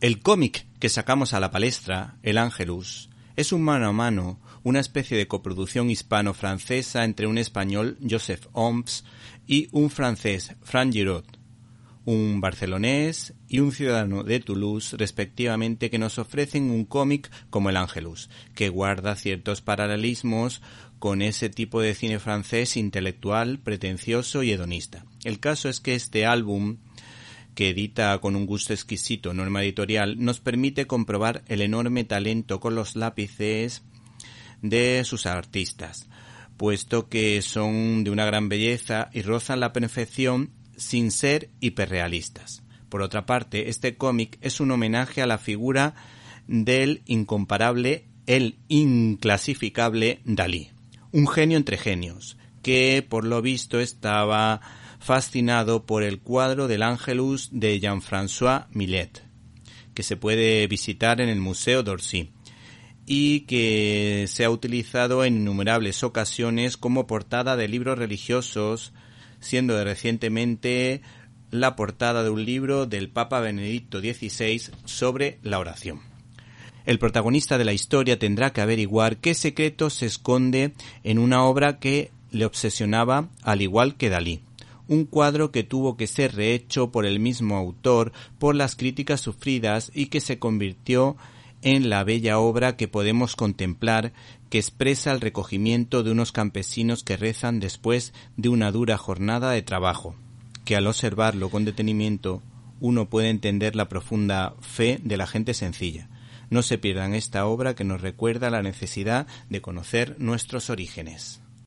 El cómic que sacamos a la palestra, El Angelus, es un mano a mano, una especie de coproducción hispano-francesa entre un español, Joseph Oms, y un francés, Frank Giraud, un barcelonés y un ciudadano de Toulouse, respectivamente, que nos ofrecen un cómic como El Angelus, que guarda ciertos paralelismos con ese tipo de cine francés intelectual, pretencioso y hedonista. El caso es que este álbum que edita con un gusto exquisito Norma Editorial, nos permite comprobar el enorme talento con los lápices de sus artistas, puesto que son de una gran belleza y rozan la perfección sin ser hiperrealistas. Por otra parte, este cómic es un homenaje a la figura del incomparable, el inclasificable Dalí, un genio entre genios, que por lo visto estaba fascinado por el cuadro del Angelus de Jean-François Millet, que se puede visitar en el Museo d'Orsay y que se ha utilizado en innumerables ocasiones como portada de libros religiosos, siendo recientemente la portada de un libro del Papa Benedicto XVI sobre la oración. El protagonista de la historia tendrá que averiguar qué secreto se esconde en una obra que le obsesionaba al igual que Dalí un cuadro que tuvo que ser rehecho por el mismo autor por las críticas sufridas y que se convirtió en la bella obra que podemos contemplar que expresa el recogimiento de unos campesinos que rezan después de una dura jornada de trabajo, que al observarlo con detenimiento uno puede entender la profunda fe de la gente sencilla. No se pierdan esta obra que nos recuerda la necesidad de conocer nuestros orígenes.